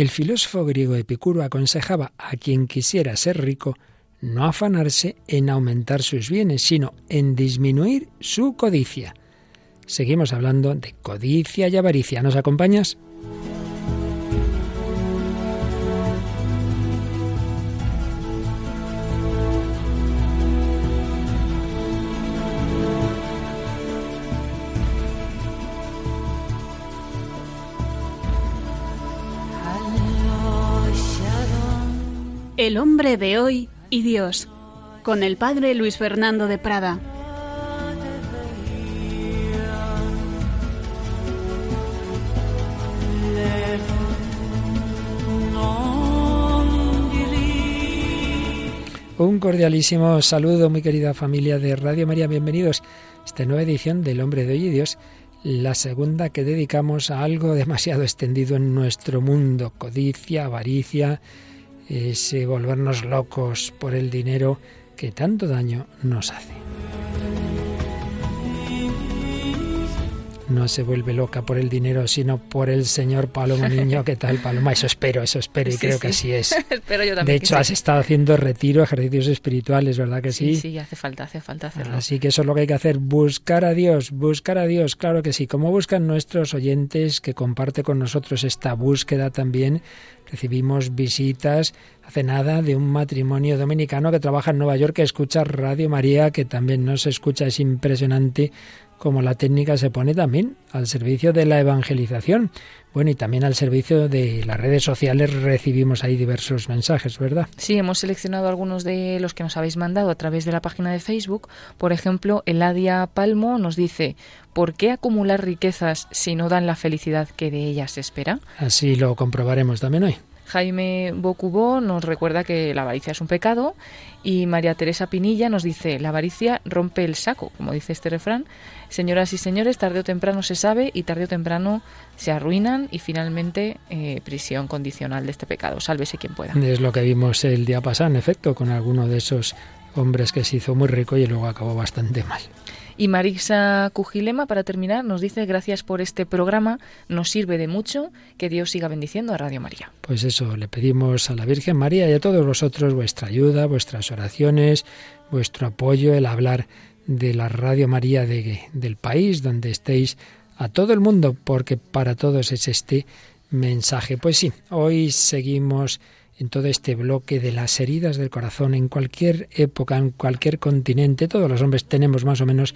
El filósofo griego Epicuro aconsejaba a quien quisiera ser rico no afanarse en aumentar sus bienes, sino en disminuir su codicia. Seguimos hablando de codicia y avaricia. ¿Nos acompañas? El hombre de hoy y Dios, con el padre Luis Fernando de Prada. Un cordialísimo saludo, muy querida familia de Radio María. Bienvenidos a esta nueva edición del Hombre de Hoy y Dios, la segunda que dedicamos a algo demasiado extendido en nuestro mundo, codicia, avaricia, ese volvernos locos por el dinero que tanto daño nos hace. No se vuelve loca por el dinero, sino por el Señor Paloma Niño. ¿Qué tal, Paloma? Eso espero, eso espero y creo que así es. espero yo también. De hecho, has estado haciendo retiro, ejercicios espirituales, ¿verdad que sí? Sí, sí, hace falta, hace falta hacerlo. Así que eso es lo que hay que hacer, buscar a Dios, buscar a Dios, claro que sí. Como buscan nuestros oyentes que comparte con nosotros esta búsqueda también, recibimos visitas hace nada de un matrimonio dominicano que trabaja en Nueva York, que escucha Radio María, que también nos escucha, es impresionante como la técnica se pone también al servicio de la evangelización. Bueno, y también al servicio de las redes sociales recibimos ahí diversos mensajes, ¿verdad? Sí, hemos seleccionado algunos de los que nos habéis mandado a través de la página de Facebook. Por ejemplo, Eladia Palmo nos dice, ¿por qué acumular riquezas si no dan la felicidad que de ellas se espera? Así lo comprobaremos también hoy. Jaime Bocubó nos recuerda que la avaricia es un pecado y María Teresa Pinilla nos dice, la avaricia rompe el saco, como dice este refrán. Señoras y señores, tarde o temprano se sabe y tarde o temprano se arruinan y finalmente eh, prisión condicional de este pecado. Sálvese quien pueda. Es lo que vimos el día pasado, en efecto, con alguno de esos hombres que se hizo muy rico y luego acabó bastante mal. Y Marisa Cujilema, para terminar, nos dice gracias por este programa, nos sirve de mucho, que Dios siga bendiciendo a Radio María. Pues eso, le pedimos a la Virgen María y a todos vosotros vuestra ayuda, vuestras oraciones, vuestro apoyo, el hablar de la Radio María de, del país donde estéis, a todo el mundo, porque para todos es este mensaje. Pues sí, hoy seguimos en todo este bloque de las heridas del corazón, en cualquier época, en cualquier continente, todos los hombres tenemos más o menos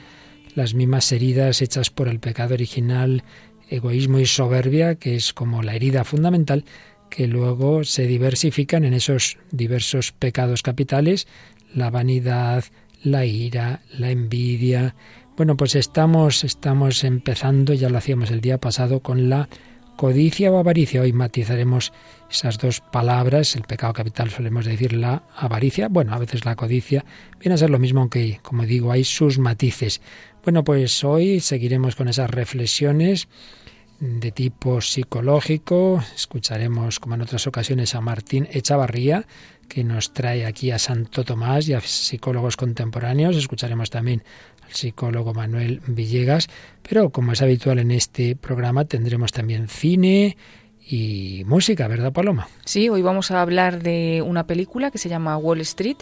las mismas heridas hechas por el pecado original, egoísmo y soberbia, que es como la herida fundamental, que luego se diversifican en esos diversos pecados capitales, la vanidad, la ira, la envidia. Bueno, pues estamos, estamos empezando, ya lo hacíamos el día pasado, con la codicia o avaricia. Hoy matizaremos esas dos palabras. El pecado capital solemos decir la avaricia. Bueno, a veces la codicia viene a ser lo mismo, aunque, como digo, hay sus matices. Bueno, pues hoy seguiremos con esas reflexiones de tipo psicológico. Escucharemos, como en otras ocasiones, a Martín Echavarría, que nos trae aquí a Santo Tomás y a psicólogos contemporáneos. Escucharemos también al psicólogo Manuel Villegas. Pero, como es habitual en este programa, tendremos también cine, y música, ¿verdad, Paloma? Sí, hoy vamos a hablar de una película que se llama Wall Street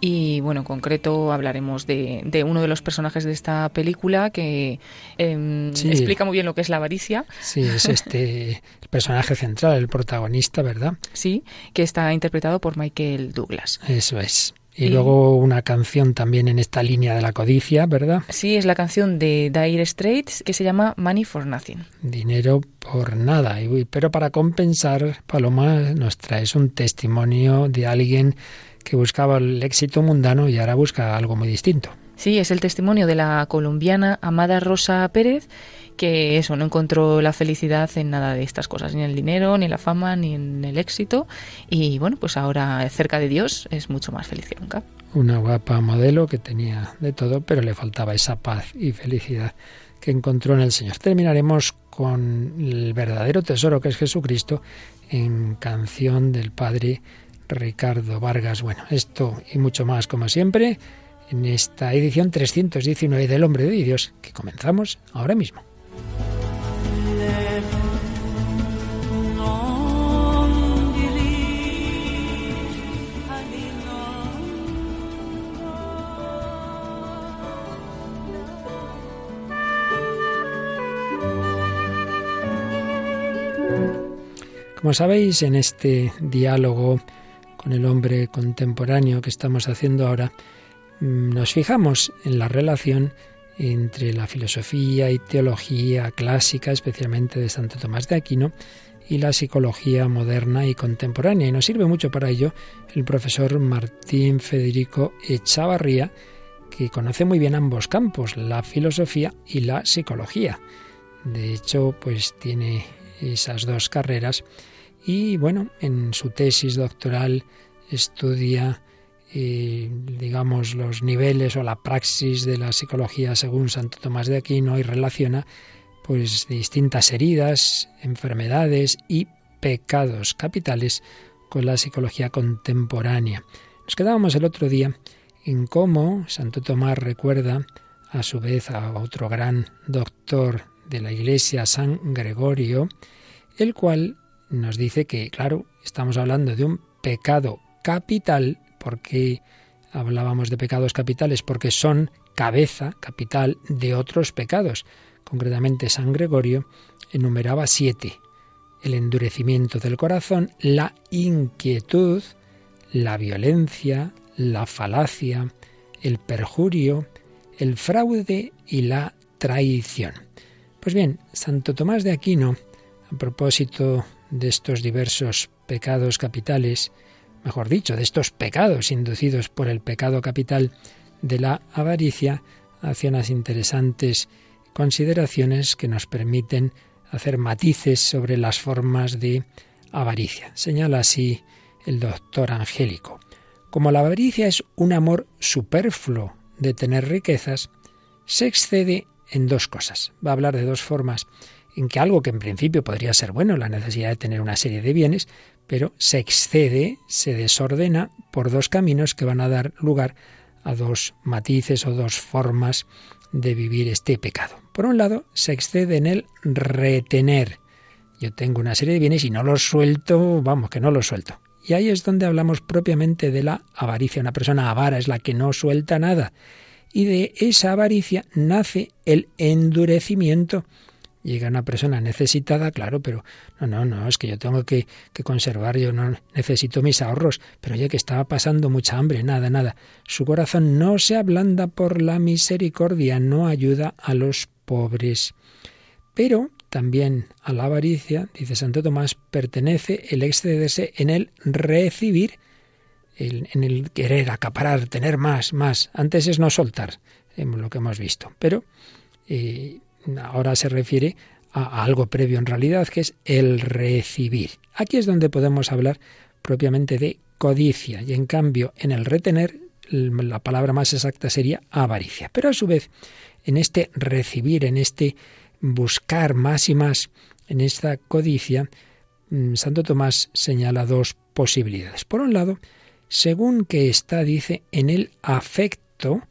y, bueno, en concreto hablaremos de, de uno de los personajes de esta película que em, explica muy bien lo que es la avaricia. Sí, es este el personaje central, el protagonista, ¿verdad? Sí, que está interpretado por Michael Douglas. Eso es. Y, luego una canción también en esta línea de la codicia, ¿verdad? Sí, es la canción de Dire Straits que se llama Money for Nothing. Dinero por nada. Pero para compensar, Paloma, nos traes un testimonio de alguien que buscaba el éxito mundano y ahora busca algo muy distinto. Sí, es el testimonio de la colombiana Amada Rosa Pérez que eso, no encontró la felicidad en nada de estas cosas, ni en el dinero, ni en la fama, ni en el éxito. Y bueno, pues ahora cerca de Dios es mucho más feliz que nunca. Una guapa modelo que tenía de todo, pero le faltaba esa paz y felicidad que encontró en el Señor. Terminaremos con el verdadero tesoro que es Jesucristo en canción del Padre Ricardo Vargas. Bueno, esto y mucho más como siempre en esta edición 319 del Hombre de Dios que comenzamos ahora mismo. Como sabéis, en este diálogo con el hombre contemporáneo que estamos haciendo ahora, mm, nos fijamos en la relación entre la filosofía y teología clásica, especialmente de Santo Tomás de Aquino, y la psicología moderna y contemporánea. Y nos sirve mucho para ello el profesor Martín Federico Echavarría, que conoce muy bien ambos campos, la filosofía y la psicología. De hecho, pues tiene esas dos carreras y bueno, en su tesis doctoral estudia eh, digamos los niveles o la praxis de la psicología según Santo Tomás de Aquino y relaciona pues distintas heridas, enfermedades y pecados capitales con la psicología contemporánea. Nos quedábamos el otro día en cómo Santo Tomás recuerda a su vez a otro gran doctor de la Iglesia, San Gregorio, el cual nos dice que, claro, estamos hablando de un pecado capital, porque hablábamos de pecados capitales, porque son cabeza capital de otros pecados. Concretamente, San Gregorio enumeraba siete. El endurecimiento del corazón, la inquietud, la violencia, la falacia, el perjurio, el fraude y la traición. Pues bien, Santo Tomás de Aquino, a propósito de estos diversos pecados capitales, mejor dicho, de estos pecados inducidos por el pecado capital de la avaricia, hace unas interesantes consideraciones que nos permiten hacer matices sobre las formas de avaricia. Señala así el doctor Angélico. Como la avaricia es un amor superfluo de tener riquezas, se excede en dos cosas. Va a hablar de dos formas en que algo que en principio podría ser bueno, la necesidad de tener una serie de bienes, pero se excede, se desordena por dos caminos que van a dar lugar a dos matices o dos formas de vivir este pecado. Por un lado, se excede en el retener. Yo tengo una serie de bienes y no los suelto, vamos, que no los suelto. Y ahí es donde hablamos propiamente de la avaricia. Una persona avara es la que no suelta nada. Y de esa avaricia nace el endurecimiento. Llega una persona necesitada, claro, pero no, no, no, es que yo tengo que, que conservar, yo no necesito mis ahorros, pero ya que estaba pasando mucha hambre, nada, nada. Su corazón no se ablanda por la misericordia, no ayuda a los pobres. Pero también a la avaricia, dice Santo Tomás, pertenece el excederse en el recibir, en el querer acaparar, tener más, más. Antes es no soltar, lo que hemos visto. Pero eh, ahora se refiere a, algo previo en realidad, que es el recibir. Aquí es donde podemos hablar propiamente de codicia, y en cambio en el retener la palabra más exacta sería avaricia. Pero a su vez, en este recibir, en este buscar más y más en esta codicia, mm, Santo Tomás señala dos posibilidades. Por un lado, según que está, dice, en el afecto,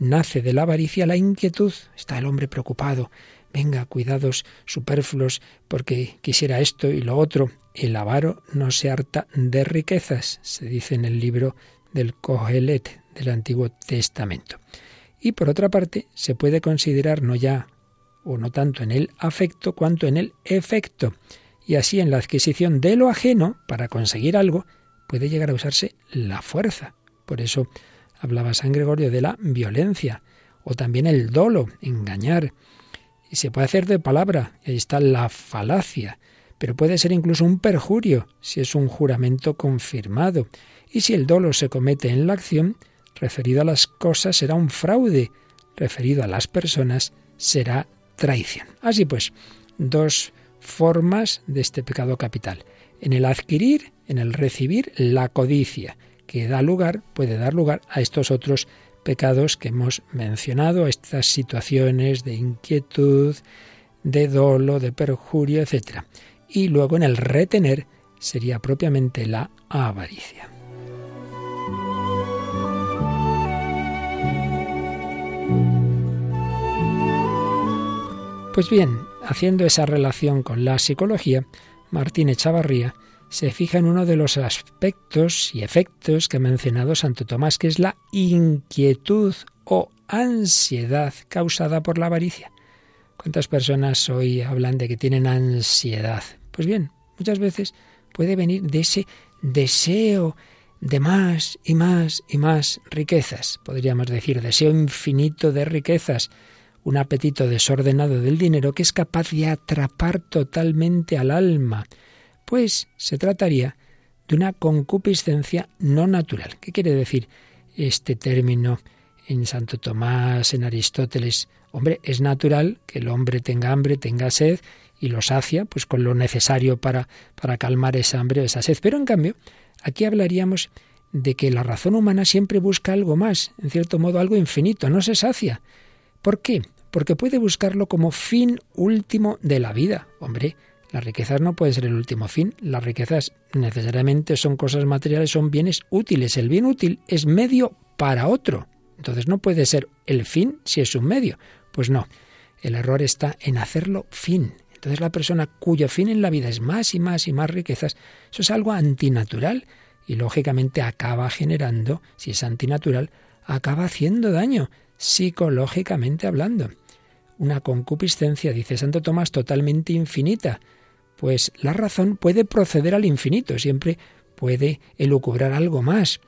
nace de la avaricia la inquietud. Está el hombre preocupado. Venga, cuidados superfluos, porque quisiera esto y lo otro. El avaro no se harta de riquezas, se dice en el libro del Kohelet del Antiguo Testamento. Y por otra parte, se puede considerar no ya o no tanto en el afecto cuanto en el efecto. Y así en la adquisición de lo ajeno para conseguir algo puede llegar a usarse la fuerza. Por eso hablaba San Gregorio de la violencia o también el dolo, engañar. Y se puede hacer de palabra, ahí está la falacia, pero puede ser incluso un perjurio si es un juramento confirmado. Y si el dolo se comete en la acción, referido a las cosas será un fraude, referido a las personas será traición. Así pues, dos formas de este pecado capital. En el adquirir, en el recibir, la codicia, que da lugar, puede dar lugar a estos otros pecados que hemos mencionado, a estas situaciones de inquietud, de dolo, de perjurio, etc. Y luego en el retener sería propiamente la avaricia. Pues bien, haciendo esa relación con la psicología, Martín Echavarría se fija en uno de los aspectos y efectos que ha mencionado Santo Tomás, que es la inquietud o ansiedad causada por la avaricia. ¿Cuántas personas hoy hablan de que tienen ansiedad? Pues bien, muchas veces puede venir de ese deseo de más y más y más riquezas, podríamos decir, deseo infinito de riquezas, un apetito desordenado del dinero que es capaz de atrapar totalmente al alma, pues se trataría de una concupiscencia no natural. ¿Qué quiere decir este término en Santo Tomás, en Aristóteles? Hombre, es natural que el hombre tenga hambre, tenga sed y lo sacia, pues con lo necesario para, para calmar esa hambre o esa sed. Pero en cambio, aquí hablaríamos de que la razón humana siempre busca algo más, en cierto modo algo infinito, no se sacia. ¿Por qué? Porque puede buscarlo como fin último de la vida. Hombre, las riquezas no pueden ser el último fin. Las riquezas necesariamente son cosas materiales, son bienes útiles. El bien útil es medio para otro. Entonces no puede ser el fin si es un medio. Pues no. El error está en hacerlo fin. Entonces la persona cuyo fin en la vida es más y más y más riquezas, eso es algo antinatural y lógicamente acaba generando, si es antinatural, acaba haciendo daño psicológicamente hablando. Una concupiscencia, dice Santo Tomás, totalmente infinita, pues la razón puede proceder al infinito, siempre puede elucubrar algo más.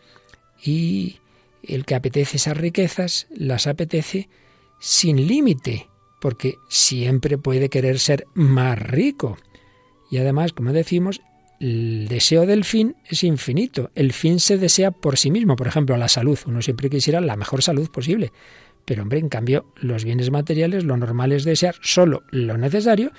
Y el que apetece esas riquezas, las apetece sin límite, porque siempre puede querer ser más rico. Y además, como decimos, el deseo del fin es infinito. El fin se desea por sí mismo. Por ejemplo, la salud. Uno siempre quisiera la mejor salud posible. Pero hombre, en cambio, los bienes materiales, lo normal es desear solo lo necesario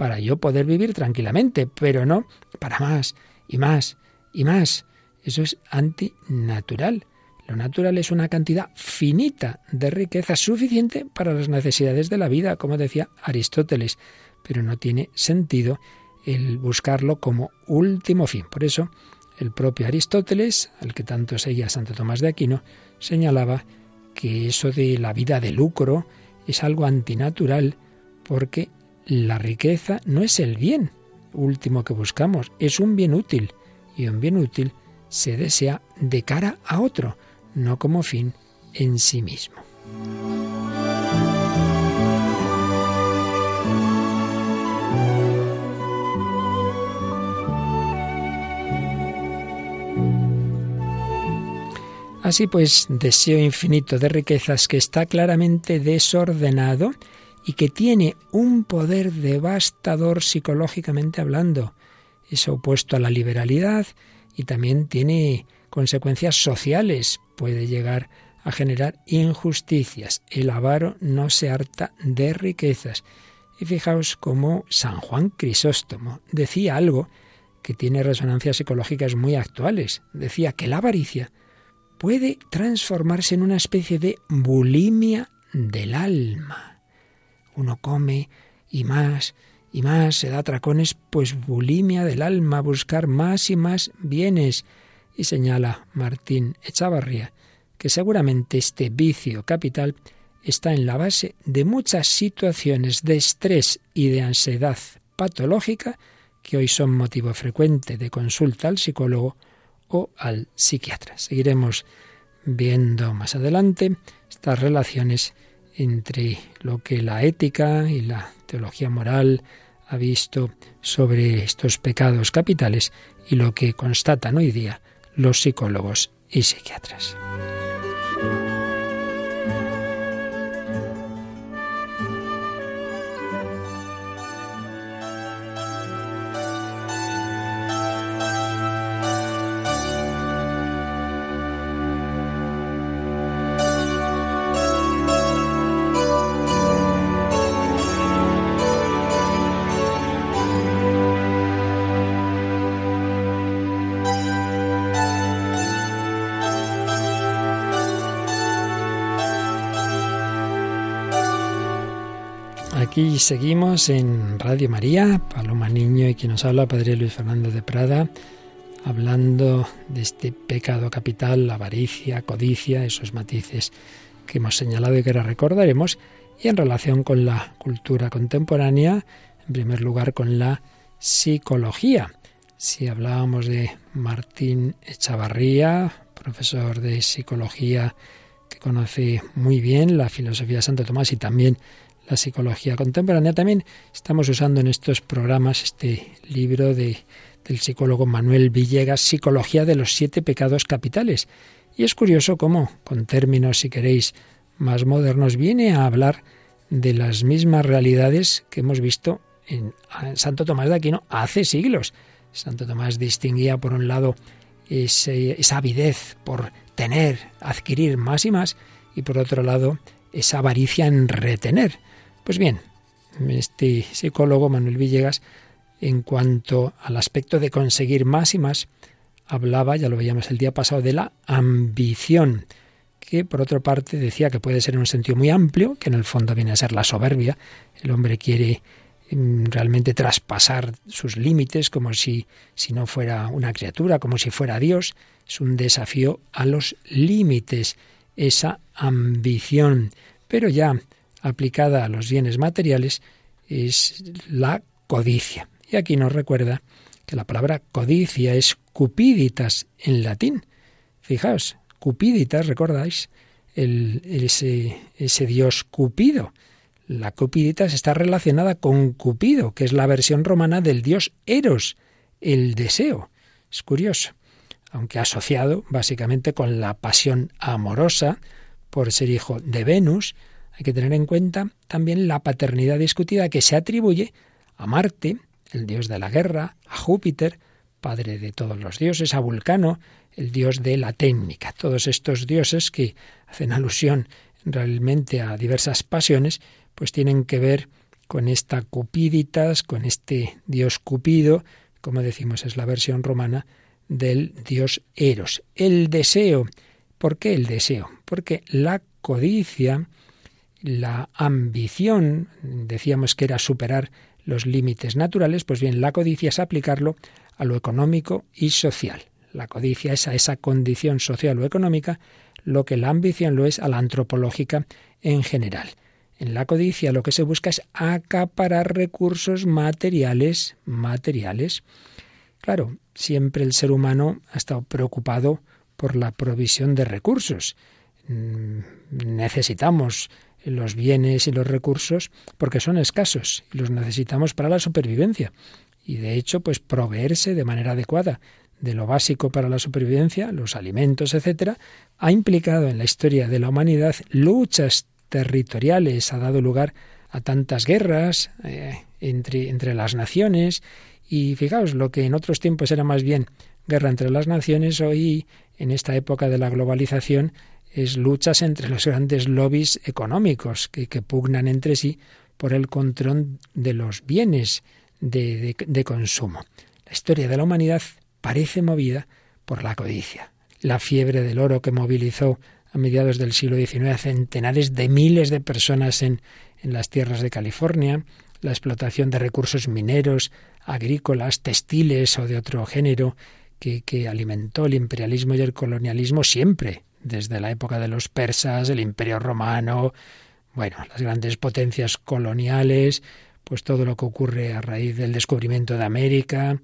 para yo poder vivir tranquilamente, pero no para más y más y más. Eso es antinatural. Lo natural es una cantidad finita de riqueza suficiente para las necesidades de la vida, como decía Aristóteles, pero no tiene sentido el buscarlo como último fin. Por eso, el propio Aristóteles, al que tanto seguía Santo Tomás de Aquino, señalaba que eso de la vida de lucro es algo antinatural porque la riqueza no es el bien último que buscamos, es un bien útil. Y un bien útil se desea de cara a otro, no como fin en sí mismo. Así pues, deseo infinito de riquezas que está claramente desordenado y que tiene un poder devastador psicológicamente hablando. Es opuesto a la liberalidad y también tiene consecuencias sociales. Puede llegar a generar injusticias. El avaro no se harta de riquezas. Y fijaos cómo San Juan Crisóstomo decía algo que tiene resonancias psicológicas muy actuales. Decía que la avaricia puede transformarse en una especie de bulimia del alma uno come y más y más, se da tracones, pues bulimia del alma, buscar más y más bienes. Y señala Martín Echavarría que seguramente este vicio capital está en la base de muchas situaciones de estrés y de ansiedad patológica que hoy son motivo frecuente de consulta al psicólogo o al psiquiatra. Seguiremos viendo más adelante estas relaciones entre lo que la ética y la teología moral ha visto sobre estos pecados capitales y lo que constatan hoy día los psicólogos y psiquiatras. Seguimos en Radio María, Paloma Niño y quien nos habla, Padre Luis Fernando de Prada, hablando de este pecado capital, la avaricia, codicia, esos matices que hemos señalado y que ahora recordaremos, y en relación con la cultura contemporánea, en primer lugar con la psicología. Si hablábamos de Martín Echavarría, profesor de psicología que conoce muy bien la filosofía de Santo Tomás y también la psicología contemporánea. También estamos usando en estos programas este libro de, del psicólogo Manuel Villegas, Psicología de los siete pecados capitales. Y es curioso cómo, con términos, si queréis, más modernos, viene a hablar de las mismas realidades que hemos visto en Santo Tomás de Aquino hace siglos. Santo Tomás distinguía, por un lado, esa avidez por tener, adquirir más y más, y por otro lado, esa avaricia en retener. Pues bien, este psicólogo Manuel Villegas, en cuanto al aspecto de conseguir más y más, hablaba, ya lo veíamos el día pasado, de la ambición, que por otra parte decía que puede ser en un sentido muy amplio, que en el fondo viene a ser la soberbia. El hombre quiere mm, realmente traspasar sus límites como si, si no fuera una criatura, como si fuera Dios. Es un desafío a los límites, esa ambición. Pero ya aplicada a los bienes materiales es la codicia. Y aquí nos recuerda que la palabra codicia es cupiditas en latín. Fijaos, cupiditas, ¿recordáis? El, ese, ese dios Cupido. La cupiditas está relacionada con Cupido, que es la versión romana del dios Eros, el deseo. Es curioso, aunque asociado básicamente con la pasión amorosa por ser hijo de Venus, hay que tener en cuenta también la paternidad discutida que se atribuye a Marte, el dios de la guerra, a Júpiter, padre de todos los dioses, a Vulcano, el dios de la técnica. Todos estos dioses que hacen alusión realmente a diversas pasiones, pues tienen que ver con esta cupiditas, con este dios Cupido, como decimos es la versión romana del dios Eros. El deseo. ¿Por qué el deseo? Porque la codicia, la ambición, decíamos que era superar los límites naturales, pues bien, la codicia es aplicarlo a lo económico y social. La codicia es a esa condición social o económica lo que la ambición lo es a la antropológica en general. En la codicia lo que se busca es acaparar recursos materiales, materiales. Claro, siempre el ser humano ha estado preocupado por la provisión de recursos. Mm, necesitamos los bienes y los recursos porque son escasos y los necesitamos para la supervivencia. Y de hecho, pues proveerse de manera adecuada de lo básico para la supervivencia, los alimentos, etcétera, ha implicado en la historia de la humanidad luchas territoriales, ha dado lugar a tantas guerras eh, entre, entre las naciones y fijaos, lo que en otros tiempos era más bien guerra entre las naciones, hoy en esta época de la globalización es luchas entre los grandes lobbies económicos que, pugnan entre sí por el control de los bienes de, de consumo. La historia de la humanidad parece movida por la codicia. La fiebre del oro que movilizó a mediados del siglo XIX a centenares de miles de personas en, en las tierras de California, la explotación de recursos mineros, agrícolas, textiles o de otro género que, que, alimentó el imperialismo y el colonialismo siempre, desde la época de los persas, el imperio romano, bueno, las grandes potencias coloniales, pues todo lo que ocurre a raíz del descubrimiento de América,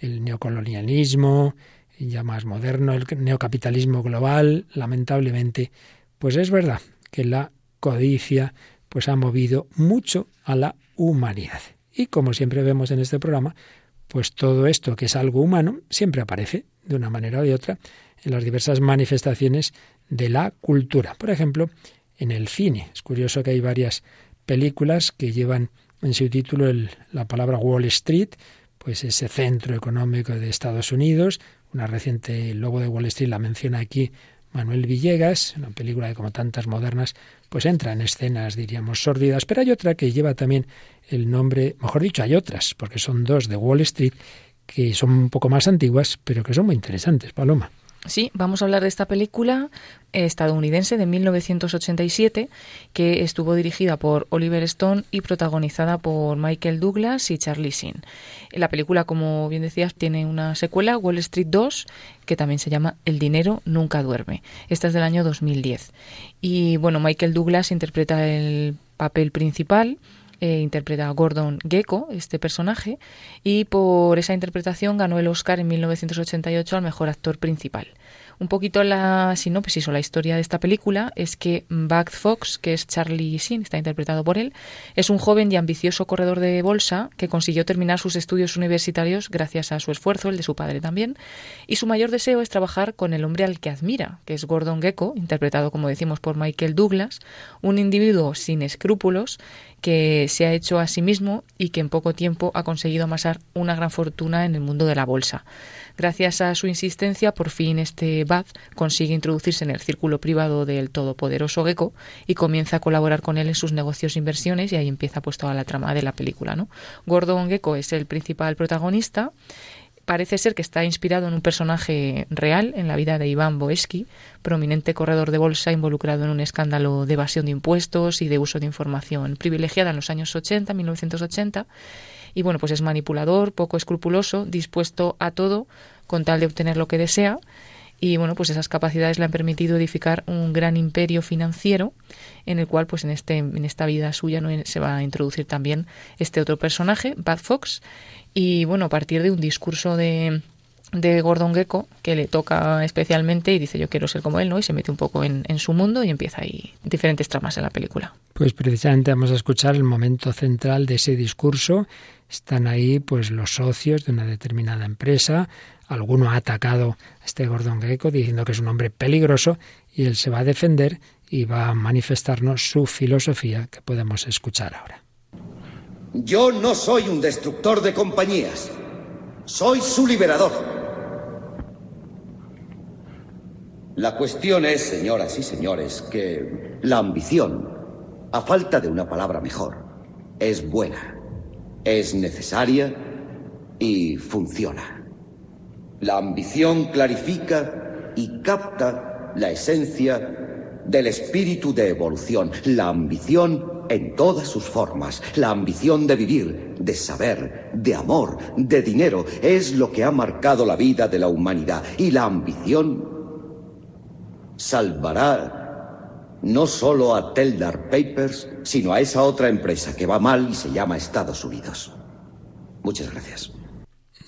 el neocolonialismo, ya más moderno, el neocapitalismo global, lamentablemente, pues es verdad que la codicia pues ha movido mucho a la humanidad. Y como siempre vemos en este programa, pues todo esto que es algo humano siempre aparece de una manera o de otra en las diversas manifestaciones de la cultura. Por ejemplo, en el cine. Es curioso que hay varias películas que llevan en su título la palabra Wall Street, pues ese centro económico de Estados Unidos. Una reciente El Lobo de Wall Street la menciona aquí Manuel Villegas, una película que como tantas modernas, pues entra en escenas, diríamos, sórdidas, pero hay otra que lleva también el nombre, mejor dicho, hay otras, porque son dos de Wall Street, que son un poco más antiguas, pero que son muy interesantes, Paloma. Sí, vamos a hablar de esta película estadounidense de 1987 que estuvo dirigida por Oliver Stone y protagonizada por Michael Douglas y Charlie Sheen. La película, como bien decías, tiene una secuela, Wall Street 2, que también se llama El dinero nunca duerme. Esta es del año 2010. Y bueno, Michael Douglas interpreta el papel principal interpreta a Gordon Gecko, este personaje, y por esa interpretación ganó el Oscar en 1988 al mejor actor principal. Un poquito la sinopsis o la historia de esta película es que Buck Fox, que es Charlie Sheen, está interpretado por él, es un joven y ambicioso corredor de bolsa que consiguió terminar sus estudios universitarios gracias a su esfuerzo, el de su padre también, y su mayor deseo es trabajar con el hombre al que admira, que es Gordon Gecko, interpretado como decimos por Michael Douglas, un individuo sin escrúpulos que se ha hecho a sí mismo y que en poco tiempo ha conseguido amasar una gran fortuna en el mundo de la bolsa. Gracias a su insistencia, por fin este Bad consigue introducirse en el círculo privado del todopoderoso Gecko y comienza a colaborar con él en sus negocios e inversiones y ahí empieza pues toda la trama de la película. ¿no? Gordon Gecko es el principal protagonista parece ser que está inspirado en un personaje real en la vida de Iván Boesky, prominente corredor de bolsa involucrado en un escándalo de evasión de impuestos y de uso de información privilegiada en los años 80, 1980, y bueno, pues es manipulador, poco escrupuloso, dispuesto a todo con tal de obtener lo que desea y bueno, pues esas capacidades le han permitido edificar un gran imperio financiero en el cual pues en este en esta vida suya no se va a introducir también este otro personaje, Bad Fox, y bueno, a partir de un discurso de de Gordon Gecko que le toca especialmente y dice yo quiero ser como él, ¿no? Y se mete un poco en, en, su mundo y empieza ahí diferentes tramas en la película. Pues precisamente vamos a escuchar el momento central de ese discurso están ahí pues los socios de una determinada empresa. Alguno ha atacado a este Gordon Gecko diciendo que es un hombre peligroso y él se va a defender y va a manifestarnos su filosofía que podemos escuchar ahora. Yo no soy un destructor de compañías. Soy su liberador. La cuestión es, señoras y señores, que la ambición, a falta de una palabra mejor, es buena es necesaria y funciona. La ambición clarifica y capta la esencia del espíritu de evolución, la ambición en todas sus formas, la ambición de vivir, de saber, de amor, de dinero, es lo que ha marcado la vida de la humanidad y la ambición salvará no solo a Teldar Papers, sino a esa otra empresa que va mal y se llama Estados Unidos. Muchas gracias.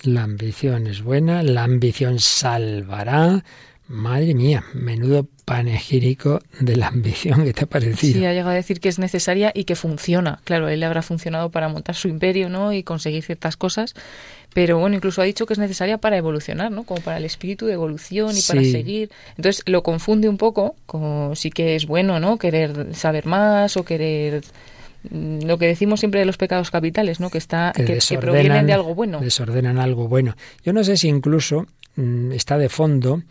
La ambición es buena, la ambición salvará. Madre mía, menudo panegírico de la ambición que te ha parecido. Sí, ha llegado a decir que es necesaria y que funciona. Claro, él le habrá funcionado para montar su imperio, ¿no? Y conseguir ciertas cosas, pero bueno, incluso ha dicho que es necesaria para evolucionar, ¿no? Como para el espíritu de evolución y para seguir. Entonces lo confunde un poco, como sí que es bueno, ¿no? Querer saber más o querer lo que decimos siempre de los pecados capitales, ¿no? Que está que, provienen de algo bueno. Desordenan algo bueno. Yo no sé si incluso mm, está de fondo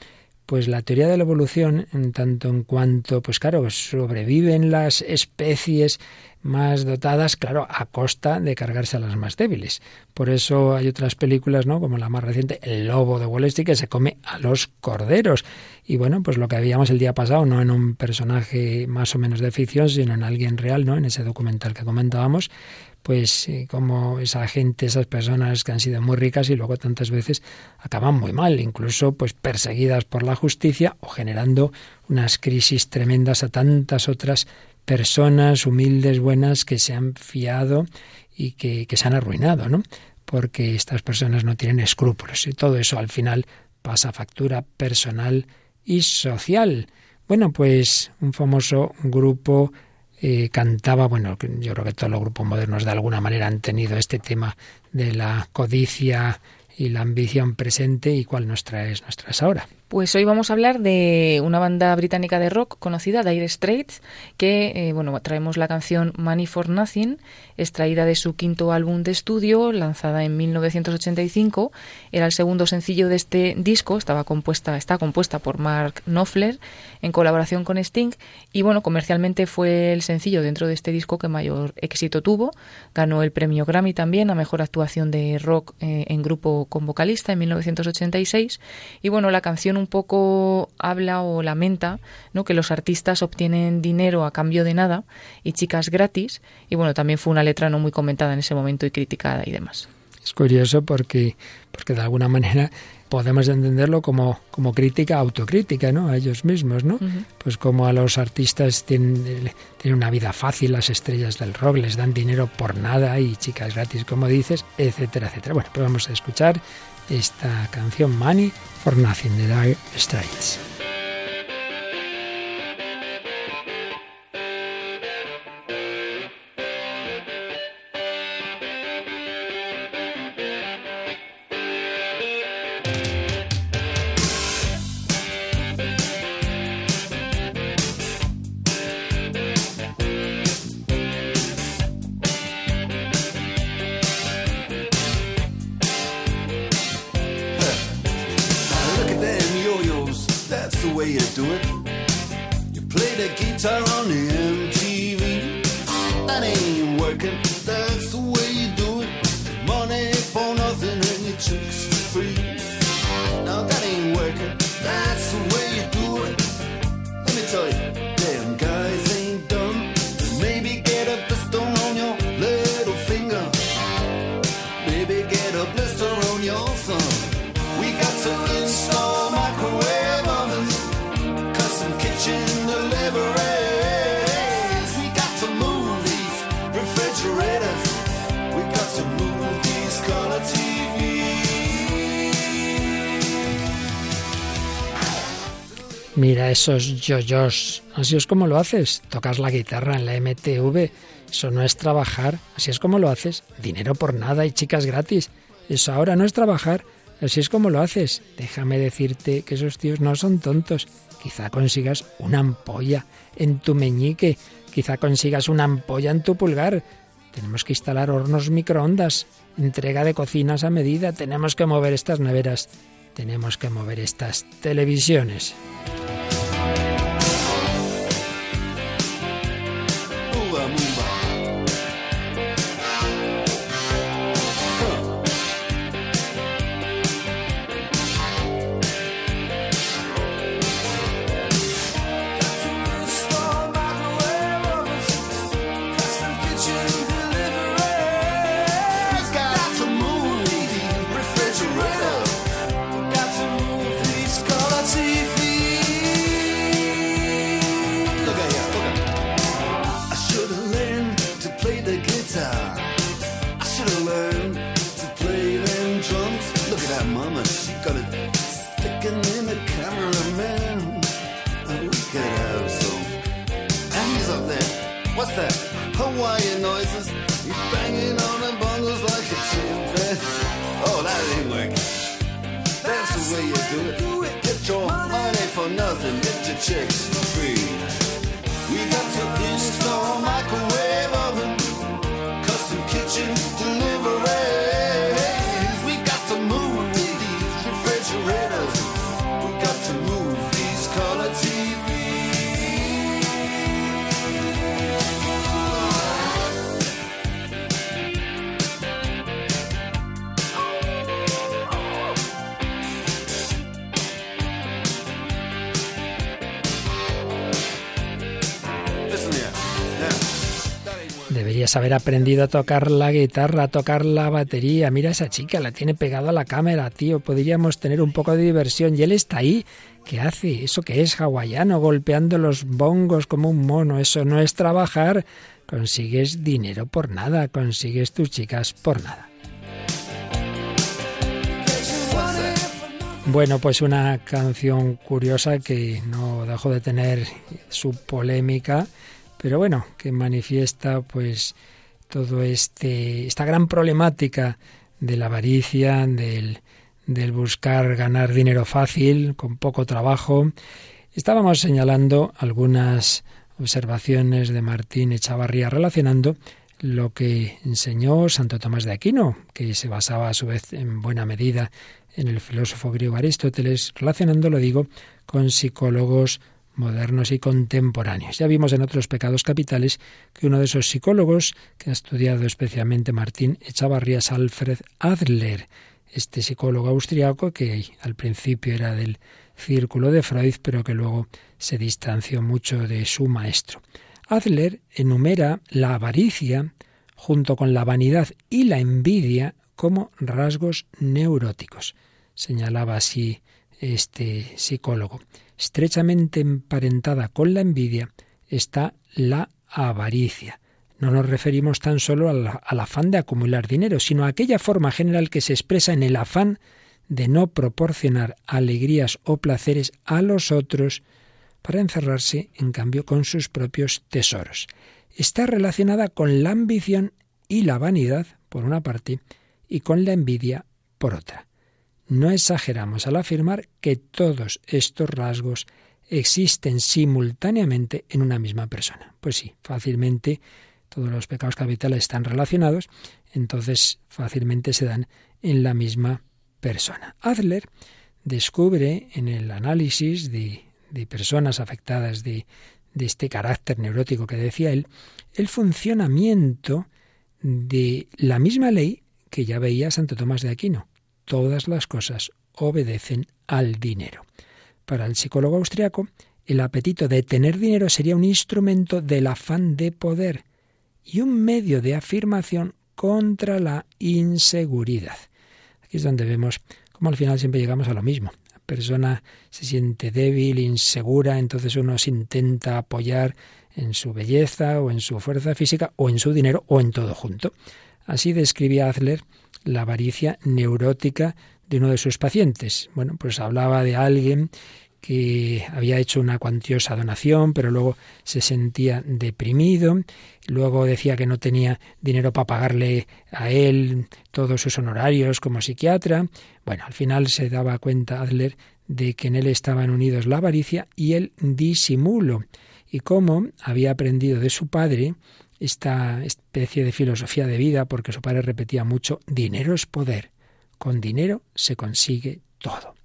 pues la teoría de la evolución en tanto en cuanto pues claro sobreviven las especies más dotadas, claro, a costa de cargarse a las más débiles. Por eso hay otras películas, ¿no? Como la más reciente, El lobo de Wall Street, que se come a los corderos. Y bueno, pues lo que habíamos el día pasado, no en un personaje más o menos de ficción, sino en alguien real, ¿no? En ese documental que comentábamos, pues eh, como esa gente, esas personas que han sido muy ricas y luego tantas veces acaban muy mal, incluso pues perseguidas por la justicia o generando unas crisis tremendas a tantas otras personas humildes, buenas, que se han fiado y que, que se han arruinado, ¿no? Porque estas personas no tienen escrúpulos y todo eso al final pasa factura personal y social. Bueno, pues un famoso grupo eh, cantaba, bueno, yo creo que todos los grupos modernos de alguna manera han tenido este tema de la codicia y la ambición presente y cuál nos traes, nos traes ahora. Pues hoy vamos a hablar de una banda británica de rock conocida, Dire Straits, que eh, bueno, traemos la canción Money for Nothing, extraída de su quinto álbum de estudio, lanzada en 1985. Era el segundo sencillo de este disco, estaba compuesta, está compuesta por Mark Knopfler en colaboración con Sting y bueno, comercialmente fue el sencillo dentro de este disco que mayor éxito tuvo. Ganó el premio Grammy también a mejor actuación de rock eh, en grupo con vocalista en 1986 y bueno, la canción un poco habla o lamenta ¿no? que los artistas obtienen dinero a cambio de nada y chicas gratis. Y bueno, también fue una letra no muy comentada en ese momento y criticada y demás. Es curioso porque, porque de alguna manera podemos entenderlo como, como crítica, autocrítica, ¿no? A ellos mismos, ¿no? Pues como a los artistas tienen, tienen una vida fácil, las estrellas del rock les dan dinero por nada y chicas gratis, como dices, etcétera, etcétera. Bueno, pues vamos a escuchar esta canción Money for Nothing de Dire Straits. Esos yoyos. Así es como lo haces. Tocas la guitarra en la MTV. Eso no es trabajar. Así es como lo haces. Dinero por nada y chicas gratis. Eso ahora no es trabajar. Así es como lo haces. Déjame decirte que esos tíos no son tontos. Quizá consigas una ampolla en tu meñique. Quizá consigas una ampolla en tu pulgar. Tenemos que instalar hornos microondas. Entrega de cocinas a medida. Tenemos que mover estas neveras. Tenemos que mover estas televisiones. Haber aprendido a tocar la guitarra, a tocar la batería. Mira esa chica, la tiene pegada a la cámara, tío. Podríamos tener un poco de diversión. Y él está ahí. ¿Qué hace? ¿Eso qué es? Hawaiano, golpeando los bongos como un mono. Eso no es trabajar. Consigues dinero por nada. Consigues tus chicas por nada. Bueno, pues una canción curiosa que no dejó de tener su polémica pero bueno, que manifiesta pues todo este esta gran problemática de la avaricia, del, del buscar ganar dinero fácil con poco trabajo. Estábamos señalando algunas observaciones de Martín Echavarría relacionando lo que enseñó Santo Tomás de Aquino, que se basaba a su vez en buena medida en el filósofo griego Aristóteles, relacionándolo, digo, con psicólogos modernos y contemporáneos. Ya vimos en otros pecados capitales que uno de esos psicólogos que ha estudiado especialmente Martín Echavarría es Alfred Adler, este psicólogo austriaco que al principio era del círculo de Freud, pero que luego se distanció mucho de su maestro. Adler enumera la avaricia junto con la vanidad y la envidia como rasgos neuróticos. señalaba así este psicólogo. Estrechamente emparentada con la envidia está la avaricia. No nos referimos tan solo al, al, afán de acumular dinero, sino a aquella forma general que se expresa en el afán de no proporcionar alegrías o placeres a los otros para encerrarse, en cambio, con sus propios tesoros. Está relacionada con la ambición y la vanidad, por una parte, y con la envidia, por otra. No exageramos al afirmar que todos estos rasgos existen simultáneamente en una misma persona. Pues sí, fácilmente todos los pecados capitales están relacionados, entonces fácilmente se dan en la misma persona. Adler descubre en el análisis de, personas afectadas de, de este carácter neurótico que decía él, el funcionamiento de la misma ley que ya veía Santo Tomás de Aquino. Todas las cosas obedecen al dinero. Para el psicólogo austriaco, el apetito de tener dinero sería un instrumento del afán de poder y un medio de afirmación contra la inseguridad. Aquí es donde vemos cómo al final siempre llegamos a lo mismo. La persona se siente débil, insegura, entonces uno se intenta apoyar en su belleza o en su fuerza física o en su dinero o en todo junto. Así describía Adler la avaricia neurótica de uno de sus pacientes. Bueno, pues hablaba de alguien que había hecho una cuantiosa donación, pero luego se sentía deprimido, luego decía que no tenía dinero para pagarle a él todos sus honorarios como psiquiatra. Bueno, al final se daba cuenta Adler de que en él estaban unidos la avaricia y el disimulo, y cómo había aprendido de su padre esta especie de filosofía de vida, porque su padre repetía mucho, dinero es poder, con dinero se consigue todo.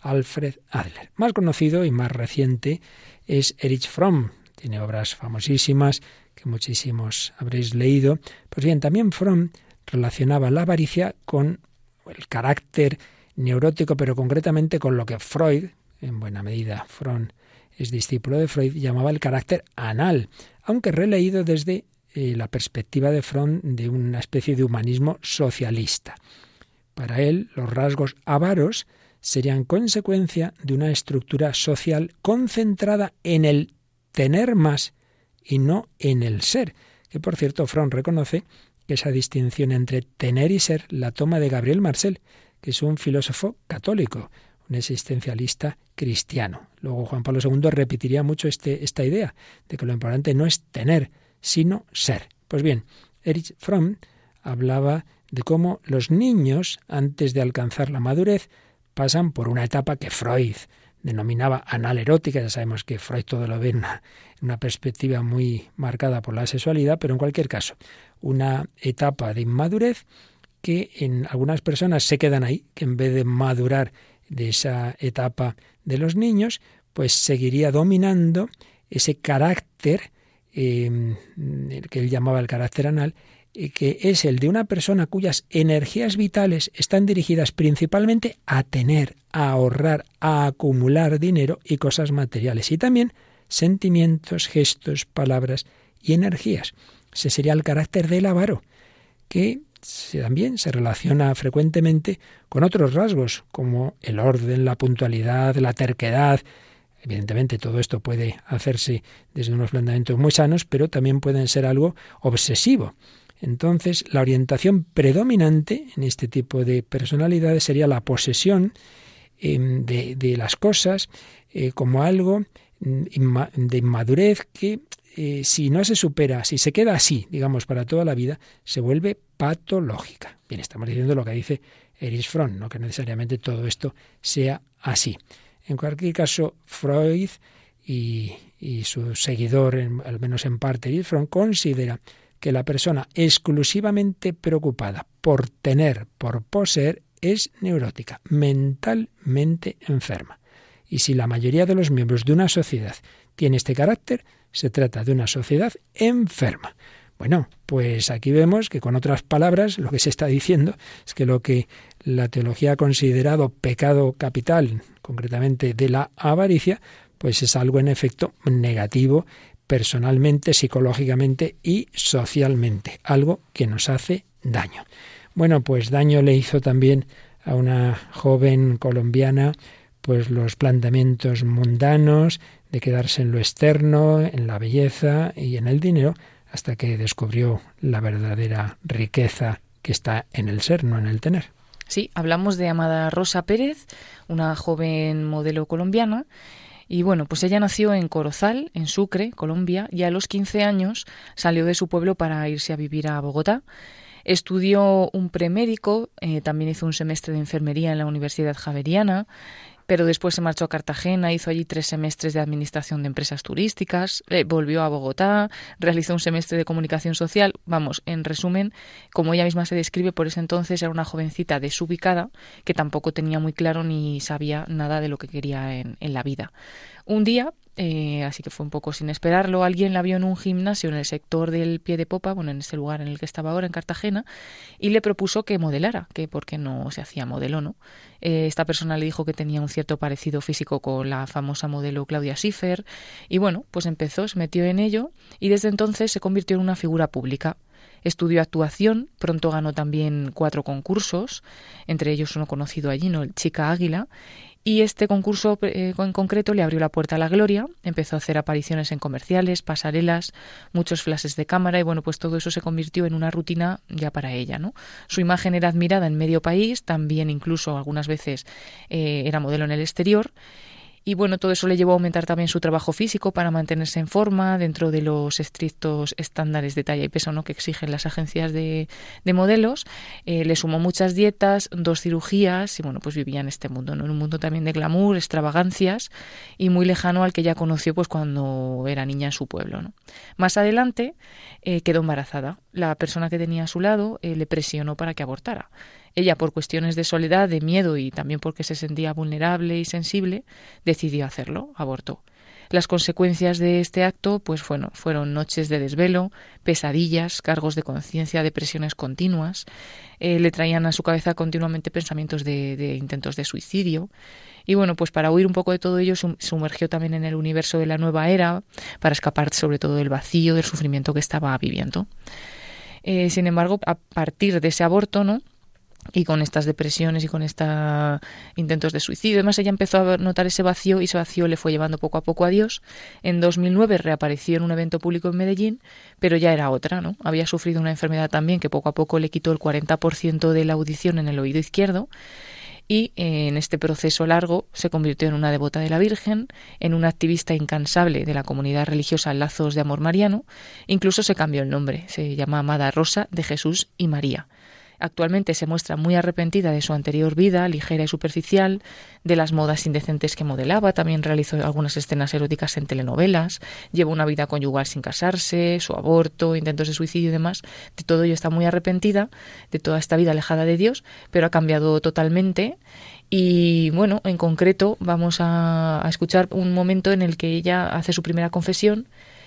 Alfred Adler. Más conocido y más reciente es Erich Fromm. Tiene obras famosísimas que muchísimos habréis leído. Pues bien, también Fromm relacionaba la avaricia con el carácter neurótico, pero concretamente con lo que Freud, en buena medida Fromm es discípulo de Freud, llamaba el carácter anal, aunque releído desde eh, la perspectiva de Fromm de una especie de humanismo socialista. Para él, los rasgos avaros serían consecuencia de una estructura social concentrada en el tener más y no en el ser, que por cierto Fromm reconoce que esa distinción entre tener y ser la toma de Gabriel Marcel, que es un filósofo católico, un existencialista cristiano. Luego Juan Pablo II repetiría mucho este, esta idea de que lo importante no es tener, sino ser. Pues bien, Erich Fromm hablaba de cómo los niños, antes de alcanzar la madurez, pasan por una etapa que Freud denominaba anal erótica. Ya sabemos que Freud todo lo ve en una, una, perspectiva muy marcada por la sexualidad, pero en cualquier caso, una etapa de inmadurez que en algunas personas se quedan ahí, que en vez de madurar de esa etapa de los niños, pues seguiría dominando ese carácter eh, que él llamaba el carácter anal, que es el de una persona cuyas energías vitales están dirigidas principalmente a tener, a ahorrar, a acumular dinero y cosas materiales, y también sentimientos, gestos, palabras y energías. Ese sería el carácter del avaro, que también se relaciona frecuentemente con otros rasgos, como el orden, la puntualidad, la terquedad, Evidentemente todo esto puede hacerse desde unos planteamientos muy sanos, pero también pueden ser algo obsesivo. Entonces, la orientación predominante en este tipo de personalidades sería la posesión em, de, las cosas eh, como algo mm, de inmadurez que eh, si no se supera, si se queda así, digamos, para toda la vida, se vuelve patológica. Bien, estamos diciendo lo que dice Erich Fromm, no que necesariamente todo esto sea así. En cualquier caso, Freud y, su seguidor, al menos en parte, Fromm, considera que la persona exclusivamente preocupada por tener, por poseer, es neurótica, mentalmente enferma. Y si la mayoría de los miembros de una sociedad tiene este carácter, se trata de una sociedad enferma. Bueno, pues aquí vemos que con otras palabras lo que se está diciendo es que lo que la teología ha considerado pecado capital, concretamente de la avaricia, pues es algo en efecto negativo personalmente, psicológicamente y socialmente, algo que nos hace daño. Bueno, pues daño le hizo también a una joven colombiana pues los planteamientos mundanos de quedarse en lo externo, en la belleza y en el dinero, hasta que descubrió la verdadera riqueza que está en el ser, no en el tener. Sí, hablamos de Amada Rosa Pérez, una joven modelo colombiana. Y bueno, pues ella nació en Corozal, en Sucre, Colombia, y a los 15 años salió de su pueblo para irse a vivir a Bogotá. Estudió un premédico, eh, también hizo un semestre de enfermería en la Universidad Javeriana, pero después se marchó a Cartagena, hizo allí tres semestres de administración de empresas turísticas, eh, volvió a Bogotá, realizó un semestre de comunicación social. Vamos, en resumen, como ella misma se describe, por ese entonces era una jovencita desubicada que tampoco tenía muy claro ni sabía nada de lo que quería en, en la vida. Un día eh, así que fue un poco sin esperarlo. Alguien la vio en un gimnasio en el sector del pie de popa, bueno, en ese lugar en el que estaba ahora, en Cartagena, y le propuso que modelara, que porque no se hacía modelo, ¿no? Eh, esta persona le dijo que tenía un cierto parecido físico con la famosa modelo Claudia Schiffer, y bueno, pues empezó, se metió en ello, y desde entonces se convirtió en una figura pública. Estudió actuación, pronto ganó también cuatro concursos, entre ellos uno conocido allí, ¿no? El Chica Águila, y este concurso eh, en concreto le abrió la puerta a la gloria, empezó a hacer apariciones en comerciales, pasarelas, muchos flashes de cámara y bueno, pues todo eso se convirtió en una rutina ya para ella, ¿no? Su imagen era admirada en medio país, también incluso algunas veces eh, era modelo en el exterior y bueno, todo eso le llevó a aumentar también su trabajo físico para mantenerse en forma dentro de los estrictos estándares de talla y peso ¿no? que exigen las agencias de, modelos. Eh, le sumó muchas dietas, dos cirugías y bueno, pues vivía en este mundo, ¿no? en un mundo también de glamour, extravagancias y muy lejano al que ya conoció pues cuando era niña en su pueblo. Más adelante eh, quedó embarazada. La persona que tenía a su lado eh, le presionó para que abortara. Ella, por cuestiones de soledad, de miedo y también porque se sentía vulnerable y sensible, decidió hacerlo, abortó. Las consecuencias de este acto, pues bueno, fueron noches de desvelo, pesadillas, cargos de conciencia, depresiones continuas. Eh, le traían a su cabeza continuamente pensamientos de, intentos de suicidio. Y bueno, pues para huir un poco de todo ello, sumergió también en el universo de la nueva era, para escapar sobre todo del vacío, del sufrimiento que estaba viviendo. Eh, sin embargo, a partir de ese aborto, ¿no? Y con estas depresiones y con estos intentos de suicidio. Además, ella empezó a notar ese vacío y ese vacío le fue llevando poco a poco a Dios. En 2009 reapareció en un evento público en Medellín, pero ya era otra, ¿no? Había sufrido una enfermedad también que poco a poco le quitó el 40% de la audición en el oído izquierdo y eh, en este proceso largo se convirtió en una devota de la Virgen, en una activista incansable de la comunidad religiosa Lazos de Amor Mariano, incluso se cambió el nombre, se llama Amada Rosa de Jesús y María. Actualmente se muestra muy arrepentida de su anterior vida, ligera y superficial, de las modas indecentes que modelaba, también realizó algunas escenas eróticas en telenovelas, lleva una vida conyugal sin casarse, su aborto, intentos de suicidio y demás. De todo ello está muy arrepentida, de toda esta vida alejada de Dios, pero ha cambiado totalmente. Y bueno, en concreto vamos a, a escuchar un momento en el que ella hace su primera confesión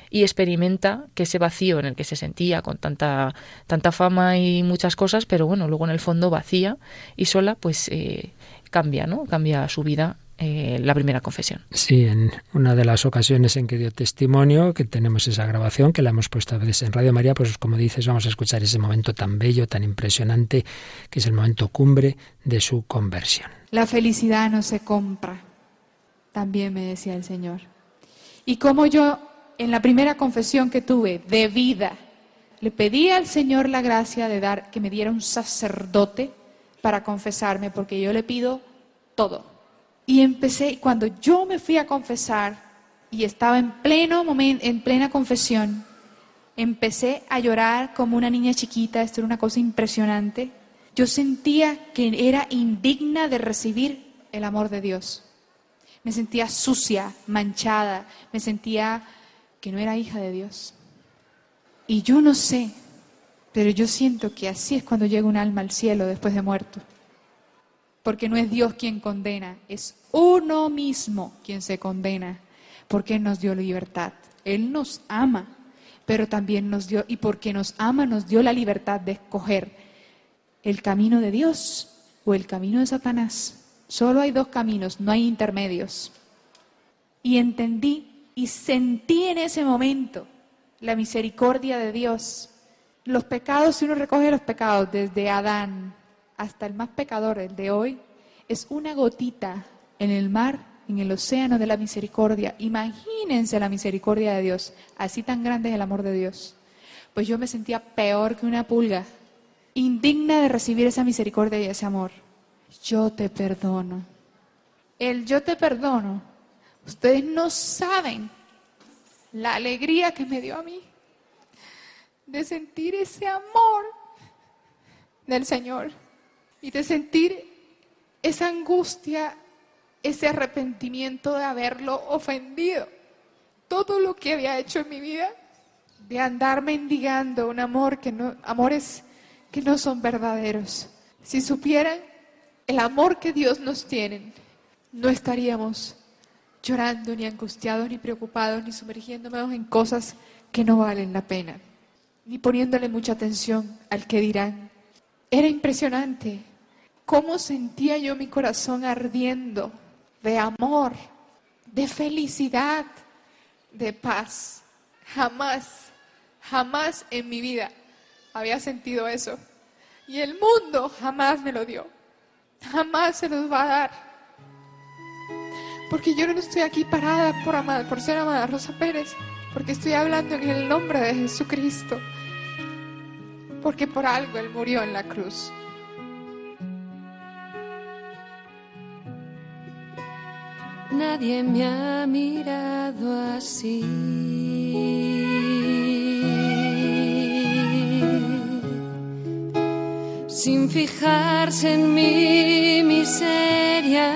y experimenta que ese vacío en el que se sentía con tanta, tanta fama y muchas cosas, pero bueno, luego en el fondo vacía y sola, pues eh, cambia, ¿no? Cambia su vida eh, la primera confesión. Sí, en una de las ocasiones en que dio testimonio, que tenemos esa grabación, que la hemos puesto a veces en Radio María, pues como dices, vamos a escuchar ese momento tan bello, tan impresionante, que es el momento cumbre de su conversión. La felicidad no se compra, también me decía el Señor. Y como yo en la primera confesión que tuve de vida, le pedí al Señor la gracia de dar que me diera un sacerdote para confesarme, porque yo le pido todo. Y empecé, cuando yo me fui a confesar y estaba en pleno momento, en plena confesión, empecé a llorar como una niña chiquita, esto era una cosa impresionante. Yo sentía que era indigna de recibir el amor de Dios. Me sentía sucia, manchada, me sentía no era hija de Dios. Y yo no sé, pero yo siento que así es cuando llega un alma al cielo después de muerto. Porque no es Dios quien condena, es uno mismo quien se condena, porque Él nos dio libertad. Él nos ama, pero también nos dio, y porque nos ama, nos dio la libertad de escoger el camino de Dios o el camino de Satanás. Solo hay dos caminos, no hay intermedios. Y entendí y sentí en ese momento la misericordia de Dios. Los pecados, si uno recoge los pecados desde Adán hasta el más pecador, el de hoy, es una gotita en el mar, en el océano de la misericordia. Imagínense la misericordia de Dios, así tan grande es el amor de Dios. Pues yo me sentía peor que una pulga, indigna de recibir esa misericordia y ese amor. Yo te perdono. El yo te perdono. Ustedes no saben la alegría que me dio a mí de sentir ese amor del Señor y de sentir esa angustia, ese arrepentimiento de haberlo ofendido. Todo lo que había hecho en mi vida, de andar mendigando un amor que no, amores que no son verdaderos. Si supieran el amor que Dios nos tiene, no estaríamos llorando, ni angustiados, ni preocupados, ni sumergiéndonos en cosas que no valen la pena, ni poniéndole mucha atención al que dirán. Era impresionante cómo sentía yo mi corazón ardiendo de amor, de felicidad, de paz. Jamás, jamás en mi vida había sentido eso. Y el mundo jamás me lo dio. Jamás se los va a dar. Porque yo no estoy aquí parada por, ser amada Rosa Pérez. Porque estoy hablando en el nombre de Jesucristo. Porque por algo Él murió en la cruz. Nadie me ha mirado así. Sin fijarse en mi miseria.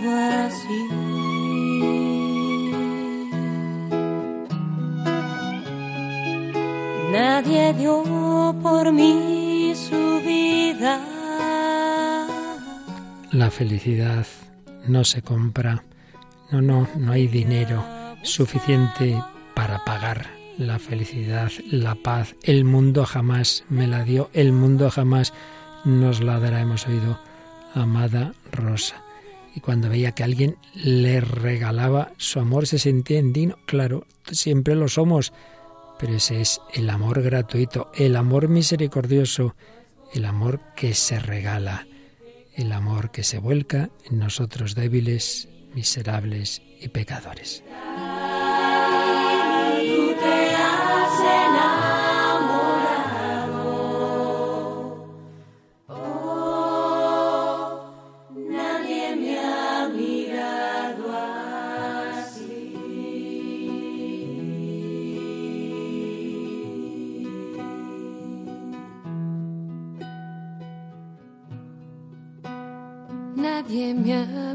dio por mí su vida. La felicidad no se compra. No, no, no hay dinero suficiente para pagar la felicidad, la paz. El mundo jamás me la dio, el mundo jamás nos la dará. Hemos oído, amada Rosa. Y cuando veía que alguien le regalaba su amor, se sentía indigno. Claro, siempre lo somos pero ese es el amor gratuito, el amor misericordioso, el amor que se regala, el amor que se vuelca en nosotros débiles, miserables y pecadores.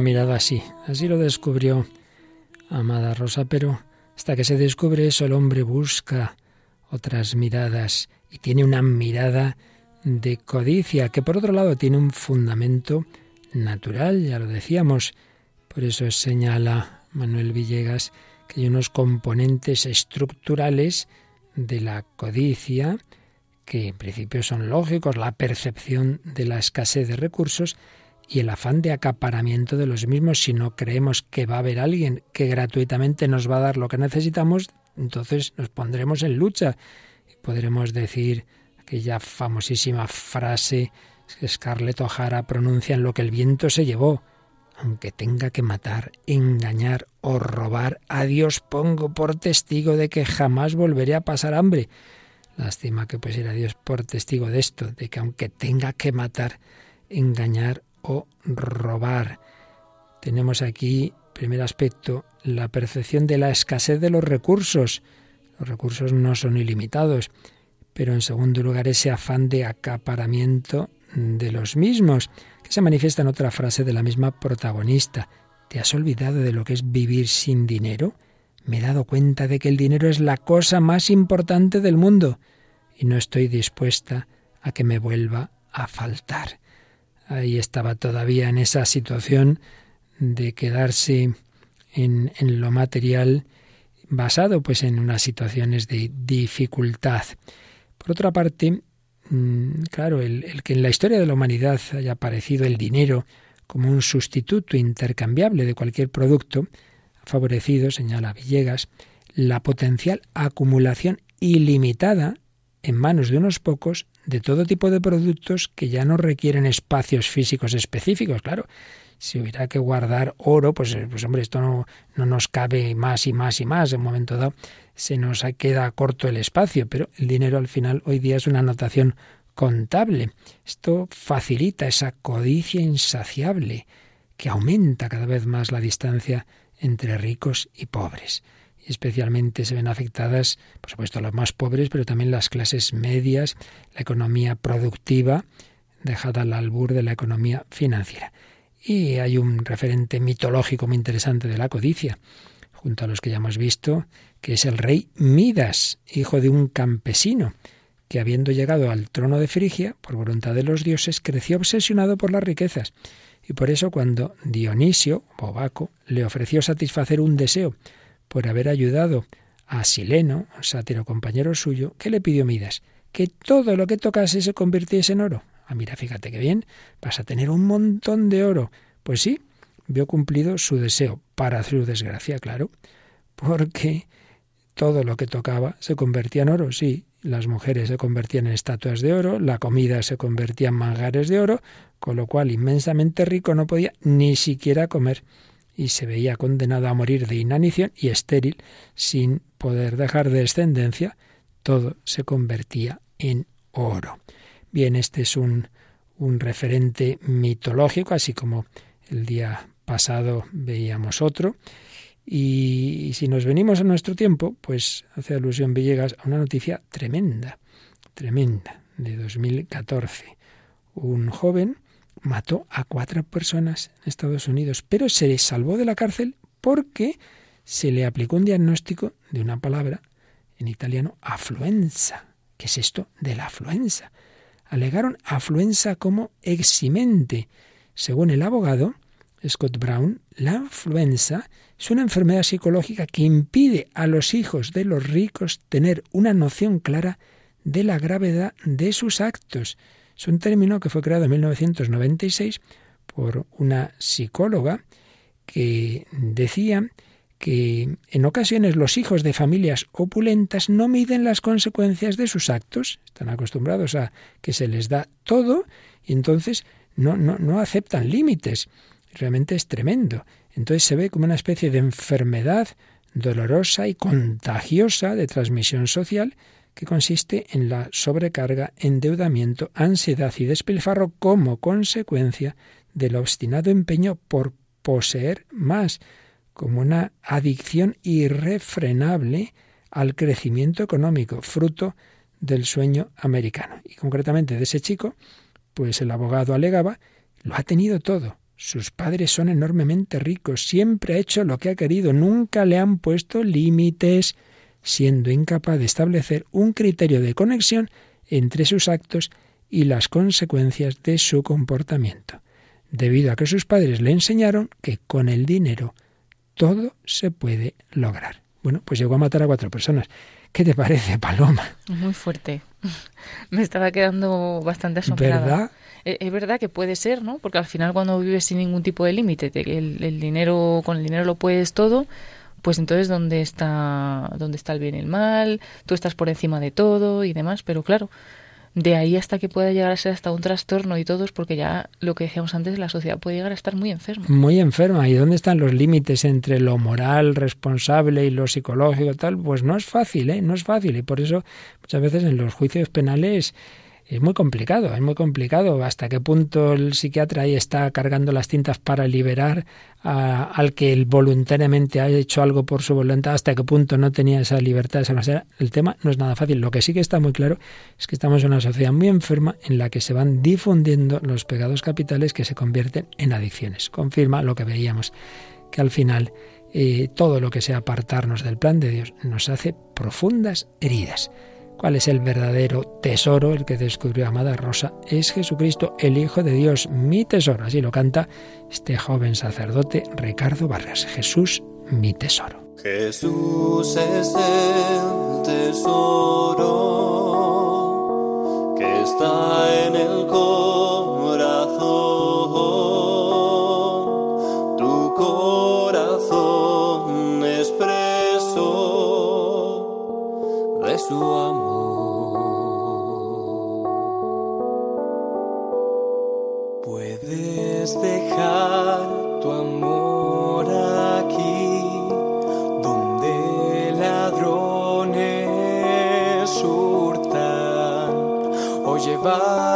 mirado así. Así lo descubrió amada Rosa, pero hasta que se descubre eso el hombre busca otras miradas y tiene una mirada de codicia que por otro lado tiene un fundamento natural, ya lo decíamos. Por eso señala Manuel Villegas que hay unos componentes estructurales de la codicia que en principio son lógicos, la percepción de la escasez de recursos, y el afán de acaparamiento de los mismos. Si no creemos que va a haber alguien que gratuitamente nos va a dar lo que necesitamos, entonces nos pondremos en lucha y podremos decir aquella famosísima frase Scarlett O'Hara pronuncian lo que el viento se llevó. Aunque tenga que matar, engañar o robar, a Dios pongo por testigo de que jamás volveré a pasar hambre. Lástima que pusiera Dios por testigo de esto, de que aunque tenga que matar, engañar o robar. Tenemos aquí, primer aspecto, la percepción de la escasez de los recursos. Los recursos no son ilimitados, pero en segundo lugar ese afán de acaparamiento de los mismos, que se manifiesta en otra frase de la misma protagonista. ¿Te has olvidado de lo que es vivir sin dinero? Me he dado cuenta de que el dinero es la cosa más importante del mundo y no estoy dispuesta a que me vuelva a faltar. Ahí estaba todavía en esa situación de quedarse en, en lo material basado pues en unas situaciones de dificultad. Por otra parte, mm, claro, el, que en la historia de la humanidad haya aparecido el dinero como un sustituto intercambiable de cualquier producto, ha favorecido, señala Villegas, la potencial acumulación ilimitada en manos de unos pocos de todo tipo de productos que ya no requieren espacios físicos específicos. Claro, si hubiera que guardar oro, pues, eh, pues hombre, esto no, no nos cabe más y más y más. En un momento dado se nos queda corto el espacio, pero el dinero al final hoy día es una anotación contable. Esto facilita esa codicia insaciable que aumenta cada vez más la distancia entre ricos y pobres. Especialmente se ven afectadas, por supuesto, los más pobres, pero también las clases medias, la economía productiva, dejada al albur de la economía financiera. Y hay un referente mitológico muy interesante de la codicia, junto a los que ya hemos visto, que es el rey Midas, hijo de un campesino, que habiendo llegado al trono de Frigia, por voluntad de los dioses, creció obsesionado por las riquezas. Y por eso cuando Dionisio, Bobaco, le ofreció satisfacer un deseo por haber ayudado a Sileno, un sátiro compañero suyo, ¿qué le pidió Midas? Que todo lo que tocase se convirtiese en oro. Ah, mira, fíjate qué bien, vas a tener un montón de oro. Pues sí, vio cumplido su deseo, para su desgracia, claro, porque todo lo que tocaba se convertía en oro, sí, las mujeres se convertían en estatuas de oro, la comida se convertía en mangares de oro, con lo cual inmensamente rico no podía ni siquiera comer y se veía condenado a morir de inanición y estéril sin poder dejar descendencia, todo se convertía en oro. Bien, este es un, un referente mitológico, así como el día pasado veíamos otro. Y, si nos venimos a nuestro tiempo, pues hace alusión Villegas a una noticia tremenda, tremenda, de 2014. Un joven mató a cuatro personas en Estados Unidos, pero se salvó de la cárcel porque se le aplicó un diagnóstico de una palabra en italiano, afluenza. ¿Qué es esto de la afluenza? alegaron afluenza como eximente. Según el abogado Scott Brown, la influenza es una enfermedad psicológica que impide a los hijos de los ricos tener una noción clara de la gravedad de sus actos. Es un término que fue creado en 1996 por una psicóloga que decía que en ocasiones los hijos de familias opulentas no miden las consecuencias de sus actos, están acostumbrados a que se les da todo y entonces no, no, no aceptan límites. Realmente es tremendo. Entonces se ve como una especie de enfermedad dolorosa y contagiosa de transmisión social que consiste en la sobrecarga, endeudamiento, ansiedad y despilfarro como consecuencia del obstinado empeño por poseer más, como una adicción irrefrenable al crecimiento económico, fruto del sueño americano. Y concretamente de ese chico, pues el abogado alegaba, lo ha tenido todo. Sus padres son enormemente ricos, siempre ha hecho lo que ha querido, nunca le han puesto límites, siendo incapaz de establecer un criterio de conexión entre sus actos y las consecuencias de su comportamiento, debido a que sus padres le enseñaron que con el dinero todo se puede lograr. Bueno, pues llegó a matar a cuatro personas. ¿Qué te parece, Paloma? Muy fuerte. Me estaba quedando bastante asombrada. ¿Verdad? E, es verdad que puede ser, ¿no? Porque al final cuando vives sin ningún tipo de límite, el, el dinero, con el dinero lo puedes todo, pues entonces dónde está dónde está el bien y el mal, tú estás por encima de todo y demás, pero claro, De ahí hasta que pueda llegar a ser hasta un trastorno y todos, porque ya lo que decíamos antes, la sociedad puede llegar a estar muy enferma. Muy enferma. ¿Y dónde están los límites entre lo moral, responsable y lo psicológico tal? Pues no es fácil, ¿eh? No es fácil. Y por eso muchas veces en los juicios penales es muy complicado, es muy complicado hasta qué punto el psiquiatra ahí está cargando las tintas para liberar al que voluntariamente ha hecho algo por su voluntad, hasta qué punto no tenía esa libertad, esa manera. El tema no es nada fácil. Lo que sí que está muy claro es que estamos en una sociedad muy enferma en la que se van difundiendo los pecados capitales que se convierten en adicciones. Confirma lo que veíamos, que al final eh, todo lo que sea apartarnos del plan de Dios nos hace profundas heridas. ¿Cuál es el verdadero tesoro, el que descubrió Amada Rosa? Es Jesucristo, el Hijo de Dios, mi tesoro. Así lo canta este joven sacerdote Ricardo Barras. Jesús, mi tesoro. Jesús es el tesoro que está en el corazón. Tu corazón expreso de su amor. dejar tu amor aquí, donde ladrones hurtan, o llevarlo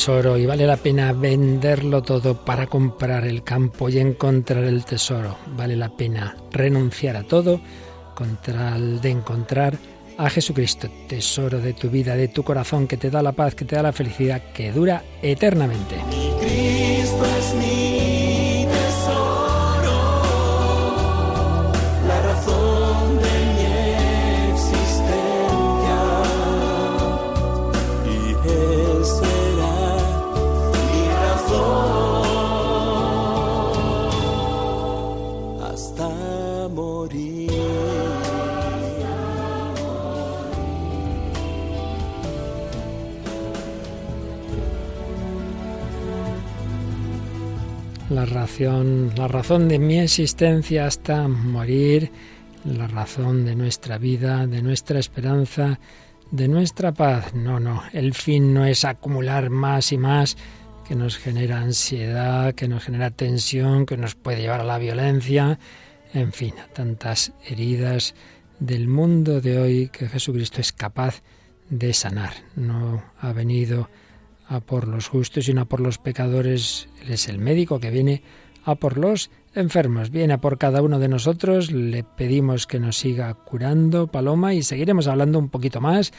tesoro y vale la pena venderlo todo para comprar el campo y encontrar el tesoro. Vale la pena renunciar a todo contra el de encontrar a Jesucristo, tesoro de tu vida, de tu corazón, que te da la paz, que te da la felicidad, que dura eternamente. La razón, la razón de mi existencia hasta morir, la razón de nuestra vida, de nuestra esperanza, de nuestra paz. No, no, el fin no es acumular más y más que nos genera ansiedad, que nos genera tensión, que nos puede llevar a la violencia, en fin, a tantas heridas del mundo de hoy que Jesucristo es capaz de sanar. No ha venido a por los justos y no a por los pecadores. Es el médico que viene a por los enfermos. Viene a por cada uno de nosotros, le pedimos que nos siga curando, Paloma, y seguiremos hablando un poquito más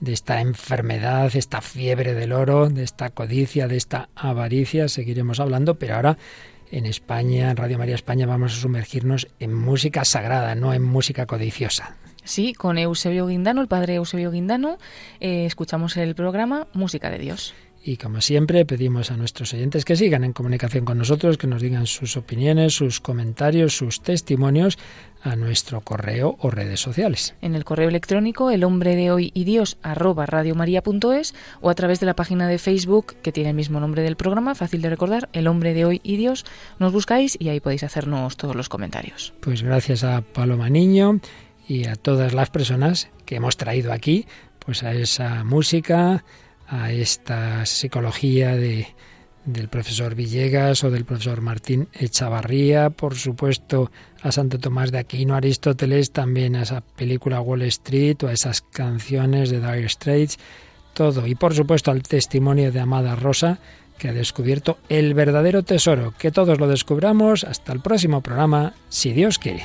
de esta enfermedad, esta fiebre del oro, de esta codicia, de esta avaricia, seguiremos hablando, pero ahora en España, en Radio María España, vamos a sumergirnos en música sagrada, no en música codiciosa. Sí, con Eusebio Guindano, el padre Eusebio Guindano, eh, escuchamos el programa Música de Dios. Y como siempre, pedimos a nuestros oyentes que sigan en comunicación con nosotros, que nos digan sus opiniones, sus comentarios, sus testimonios a nuestro correo o redes sociales. En el correo electrónico el hombre de hoy y Dios arroba radiomaria.es o a través de la página de Facebook que tiene el mismo nombre del programa, fácil de recordar, el hombre de hoy y Dios. Nos buscáis y ahí podéis hacernos todos los comentarios. Pues gracias a Paloma Niño y a todas las personas que hemos traído aquí, pues a esa música, a esta psicología de, del profesor Villegas o del profesor Martín Echavarría, por supuesto a Santo Tomás de Aquino, Aristóteles, también a esa película Wall Street o a esas canciones de Dire Straits, todo. Y por supuesto al testimonio de Amada Rosa, que ha descubierto el verdadero tesoro. Que todos lo descubramos. Hasta el próximo programa, si Dios quiere.